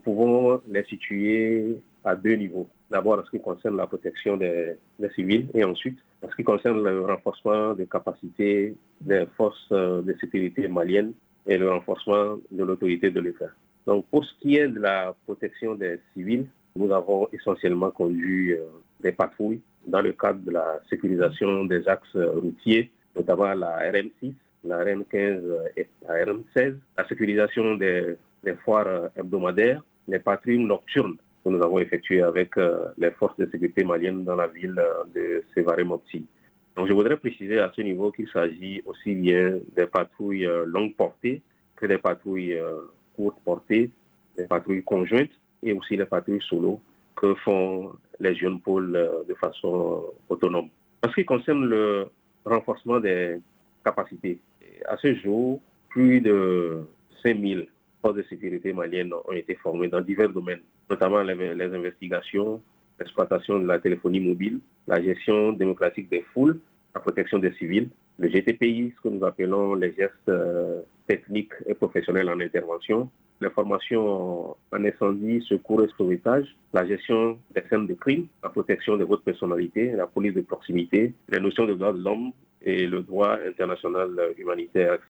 pouvons les situer à deux niveaux. D'abord en ce qui concerne la protection des, civils et ensuite en ce qui concerne le renforcement des capacités des forces euh, de sécurité maliennes et le renforcement de l'autorité de l'État. Donc pour ce qui est de la protection des civils, nous avons essentiellement conduit euh, des patrouilles dans le cadre de la sécurisation des axes routiers, notamment la RM6, la RM15 et la RM16, la sécurisation des, foires hebdomadaires, les patrouilles nocturnes que nous avons effectuées avec euh, les forces de sécurité maliennes dans la ville euh, de Sévaré-Mopti. Donc je voudrais préciser à ce niveau qu'il s'agit aussi bien des patrouilles longue portée que des patrouilles courte portée, des patrouilles conjointes et aussi les patrouilles solo que font les jeunes pôles euh, de façon autonome. En ce qui concerne le renforcement des capacités, à ce jour, plus de 5000 forces de sécurité maliennes ont été formées dans divers domaines, notamment les, investigations, l'exploitation de la téléphonie mobile, la gestion démocratique des foules, la protection des civils, le GTPI, ce que nous appelons les gestes euh, techniques et professionnels en intervention, les formations en incendie, secours et sauvetage, la gestion des scènes de crime, la protection de votre personnalité, la police de proximité, les notions de droits de l'homme et le droit international humanitaire.